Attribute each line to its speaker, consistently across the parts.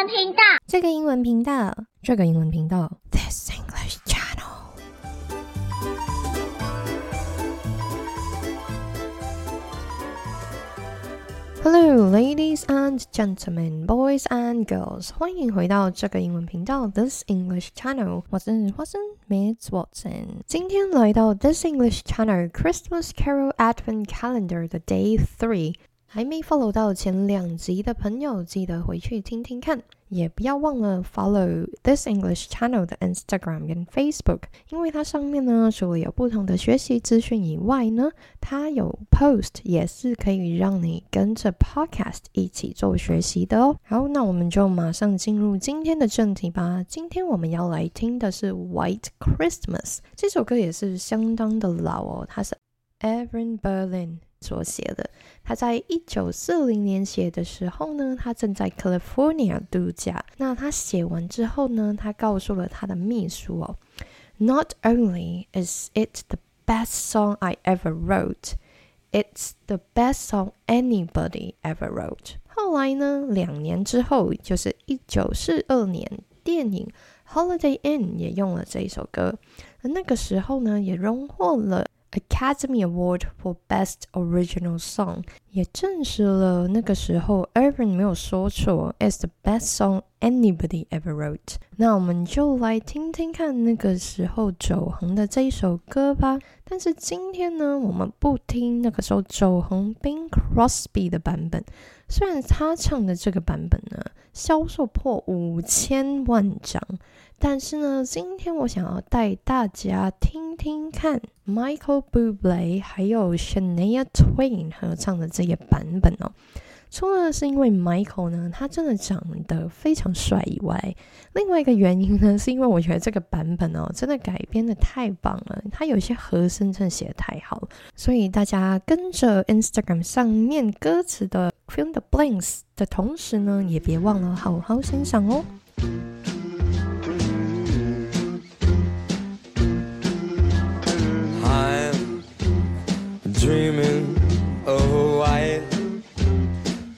Speaker 1: 文频道，
Speaker 2: 这个英文频道，这个英文频道，This English Channel。Hello, ladies and gentlemen, boys and girls，欢迎回到这个英文频道 This English Channel。我是花生 Miss Watson。今天来到 This English Channel Christmas Carol Advent Calendar 的 Day Three。 还没 follow 到前两集的朋友，记得回去听听看，也不要忘了 follow This English Channel 的 Instagram 跟 Facebook，因为它上面呢，除了有不同的学习资讯以外呢，它有 post 也是可以让你跟着 podcast 一起做学习的哦。好，那我们就马上进入今天的正题吧。今天我们要来听的是 White Christmas，这首歌也是相当的老哦，它是 Aaron Berlin。所写的，他在一九四零年写的时候呢，他正在 California 度假。那他写完之后呢，他告诉了他的秘书哦，Not only is it the best song I ever wrote, it's the best song anybody ever wrote。后来呢，两年之后，就是一九四二年，电影 Holiday Inn 也用了这一首歌，那个时候呢，也荣获了。Academy Award for Best Original Song，也证实了那个时候 Irving 没有说错，is the best song anybody ever wrote。那我们就来听听看那个时候走红的这一首歌吧。但是今天呢，我们不听那个时候走红 Bing Crosby 的版本。 虽然他唱的这个版本呢，销售破五千万张。但是呢，今天我想要带大家听听看 Michael Bublé 还有 Shania Twain 合唱的这些版本哦。除了是因为 Michael 呢，他真的长得非常帅以外，另外一个原因呢，是因为我觉得这个版本哦，真的改编的太棒了。他有些和声真的写的太好了，所以大家跟着 Instagram 上面歌词的 Feel the Blinks 的同时呢，也别忘了好好欣赏哦。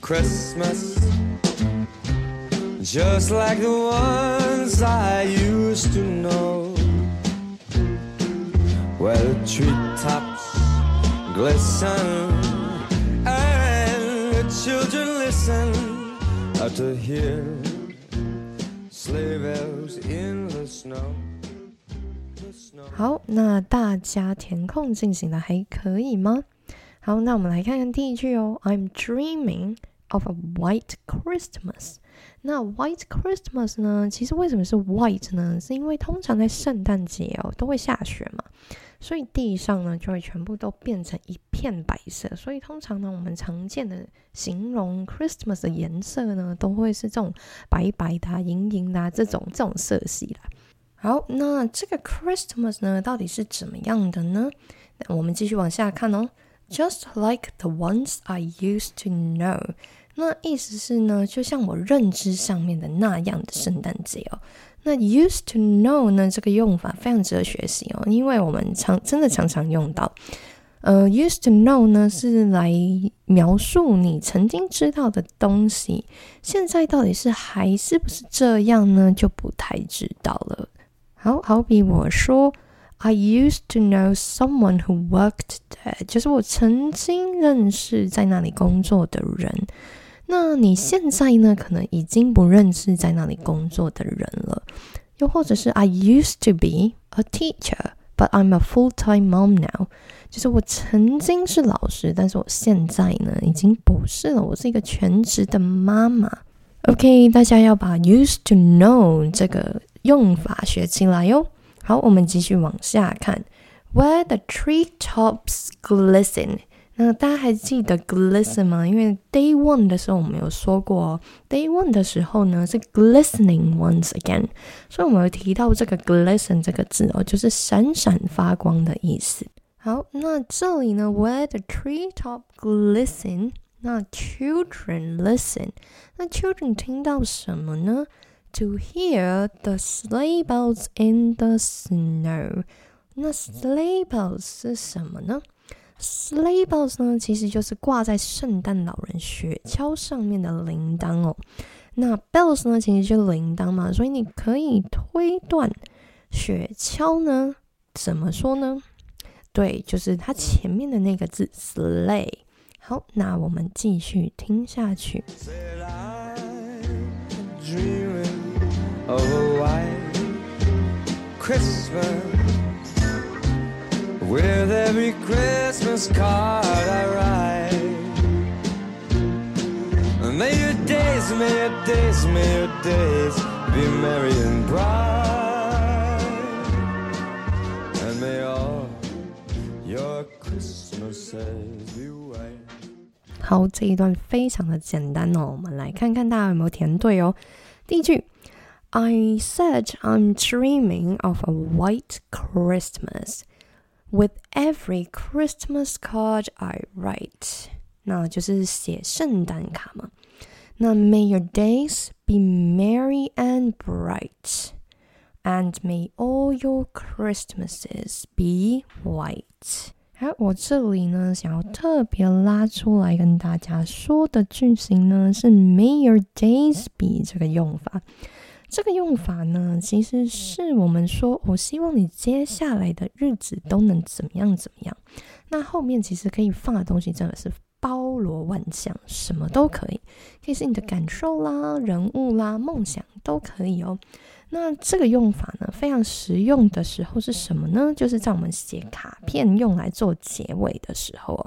Speaker 3: Christmas just like the ones I used to know where the treetops glisten and the children listen to hear sleigh bells in the snow
Speaker 2: 好，那大家填空进行的还可以吗？好，那我们来看看第一句哦。I'm dreaming of a white Christmas。那 white Christmas 呢？其实为什么是 white 呢？是因为通常在圣诞节哦都会下雪嘛，所以地上呢就会全部都变成一片白色。所以通常呢，我们常见的形容 Christmas 的颜色呢，都会是这种白白的、银银的这种这种色系啦。好，那这个 Christmas 呢，到底是怎么样的呢？那我们继续往下看哦。Just like the ones I used to know，那意思是呢，就像我认知上面的那样的圣诞节哦。那 used to know 呢，这个用法非常值得学习哦，因为我们常真的常常用到。呃，used to know 呢，是来描述你曾经知道的东西，现在到底是还是不是这样呢，就不太知道了。好好比我说，I used to know someone who worked there，就是我曾经认识在那里工作的人。那你现在呢？可能已经不认识在那里工作的人了。又或者是 I used to be a teacher，but I'm a full-time mom now，就是我曾经是老师，但是我现在呢已经不是了，我是一个全职的妈妈。OK，大家要把 used to know 这个。用法学起来哟。好，我们继续往下看。Where the tree tops glisten，那大家还记得 glisten 吗？因为 day one 的时候我们有说过，day one 的时候呢是 glistening once again，所以我们有提到这个 glisten 这个字哦，就是闪闪发光的意思。好，那这里呢，Where the tree top glisten，那 children listen，那 children 听到什么呢？To hear the sleigh bells in the snow，那 sleigh bells 是什么呢？sleigh bells 呢，其实就是挂在圣诞老人雪橇上面的铃铛哦。那 bells 呢，其实就是铃铛嘛，所以你可以推断雪橇呢怎么说呢？对，就是它前面的那个字 sleigh。好，那我们继续听下去。
Speaker 3: A white Christmas with every Christmas card I write. May your days, may your days, may your days be merry and bright, and may all your Christmases be white.
Speaker 2: 好，这一段非常的简单哦，我们来看看大家有没有填对哦。第一句 ，I said I'm dreaming of a white Christmas with every Christmas card I write，那就是写圣诞卡嘛。那 May your days be merry and bright, and may all your Christmases be white. 好，我这里呢，想要特别拉出来跟大家说的句型呢，是 May your days be 这个用法。 这个用法呢，其实是我们说，我希望你接下来的日子都能怎么样怎么样。那后面其实可以放的东西真的是包罗万象，什么都可以，可以是你的感受啦、人物啦、梦想都可以哦。那这个用法呢，非常实用的时候是什么呢？就是在我们写卡片用来做结尾的时候哦。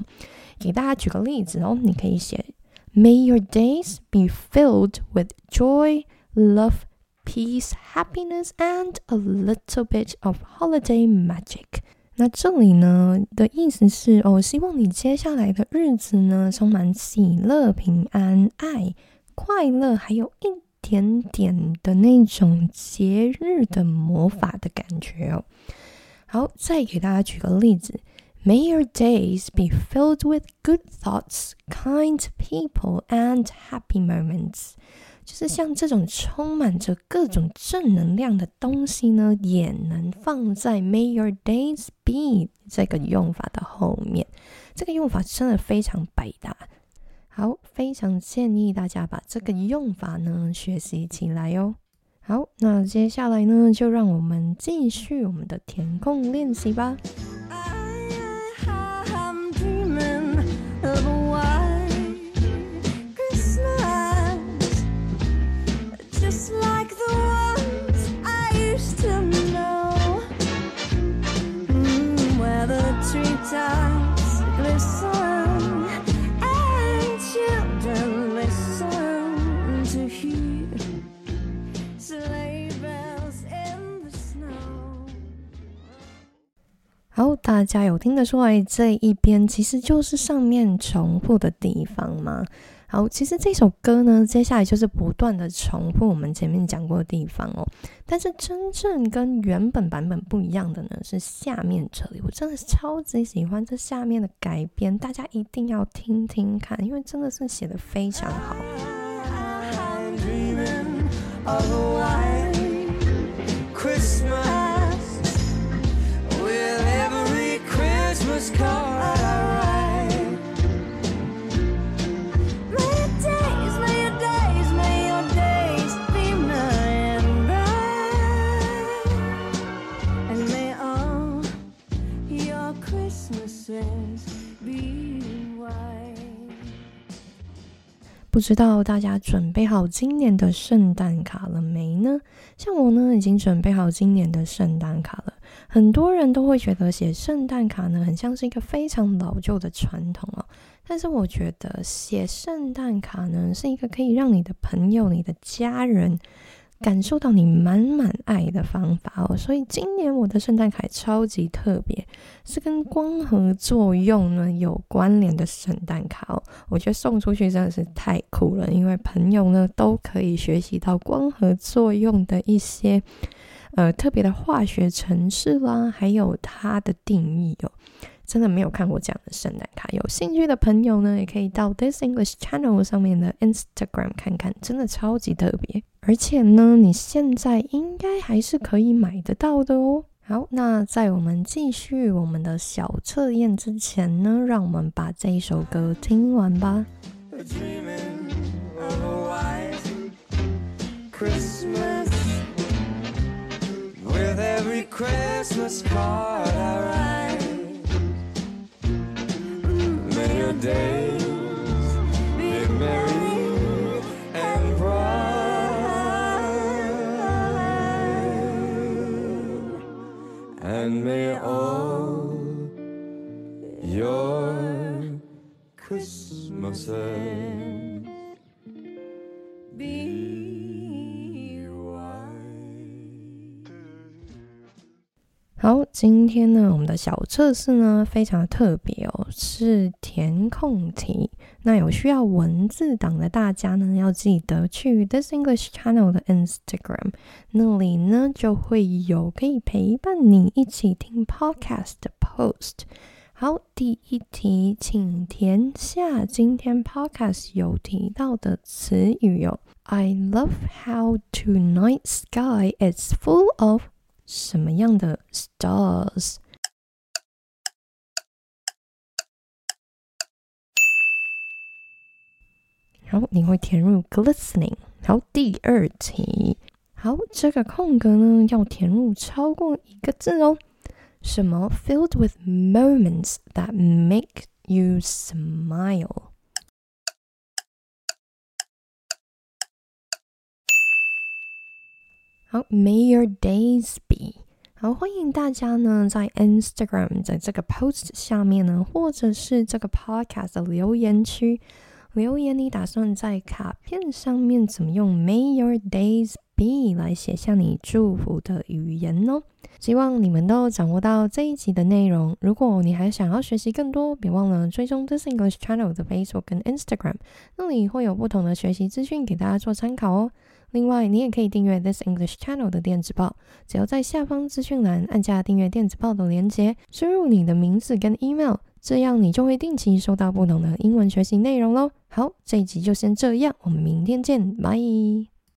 Speaker 2: 给大家举个例子哦，你可以写 May your days be filled with joy, love, peace, happiness, and a little bit of holiday magic。那这里呢的意思是哦，希望你接下来的日子呢充满喜乐、平安、爱、快乐，还有一点点的那种节日的魔法的感觉哦。好，再给大家举个例子：May your days be filled with good thoughts, kind people, and happy moments。 就是像这种充满着各种正能量的东西呢，也能放在 May your days be 这个用法的后面。这个用法真的非常百搭。好，非常建议大家把这个用法呢学习起来哦。好，那接下来呢，就让我们继续我们的填空练习吧。好，大家有听得出来这一边其实就是上面重复的地方吗？好，其实这首歌呢，接下来就是不断的重复我们前面讲过的地方哦。但是真正跟原本版本不一样的呢，是下面这里，我真的是超级喜欢这下面的改编，大家一定要听听看，因为真的是写的非常好。
Speaker 3: Christmas
Speaker 2: 不知道大家准备好今年的圣诞卡了没呢？像我呢，已经准备好今年的圣诞卡了。很多人都会觉得写圣诞卡呢，很像是一个非常老旧的传统哦。但是我觉得写圣诞卡呢，是一个可以让你的朋友、你的家人感受到你满满爱的方法哦。所以今年我的圣诞卡超级特别，是跟光合作用呢有关联的圣诞卡哦。我觉得送出去真的是太酷了，因为朋友呢都可以学习到光合作用的一些呃特别的化学程式啦，还有它的定义哦。真的没有看过这样的圣诞卡，有兴趣的朋友呢，也可以到 This English Channel 上面的 Instagram 看看，真的超级特别。而且呢，你现在应该还是可以买得到的哦。好，那在我们继续我们的小测验之前呢，让我们把这一首歌听完吧。
Speaker 3: Dreaming and may all your Christmases be
Speaker 2: 今天呢，我们的小测试呢非常特别哦，是填空题。那有需要文字档的大家呢，要记得去 This English Channel 的 Instagram，那里呢就会有可以陪伴你一起听 podcast 的 post。好，第一题，请填下今天 podcast 有提到的词语哦。I love how tonight sky is full of 什么样的 stars？好，你会填入 glistening。好，第二题，好，这个空格呢要填入超过一个字哦。什么 filled with moments that make you smile？好，May your days be。 好，欢迎大家呢在 Instagram 在这个 post 下面呢，或者是这个 podcast 的留言区留言，你打算在卡片上面怎么用 May your days be 来写下你祝福的语言呢？希望你们都掌握到这一集的内容。如果你还想要学习更多，别忘了追踪 This English Channel 的 Facebook 跟 Instagram，那里会有不同的学习资讯给大家做参考哦。另外，你也可以订阅 This English Channel 的电子报，只要在下方资讯栏按下订阅电子报的连接，输入你的名字跟 email，这样你就会定期收到不同的英文学习内容喽。好，这一集就先这样，我们明天见，拜。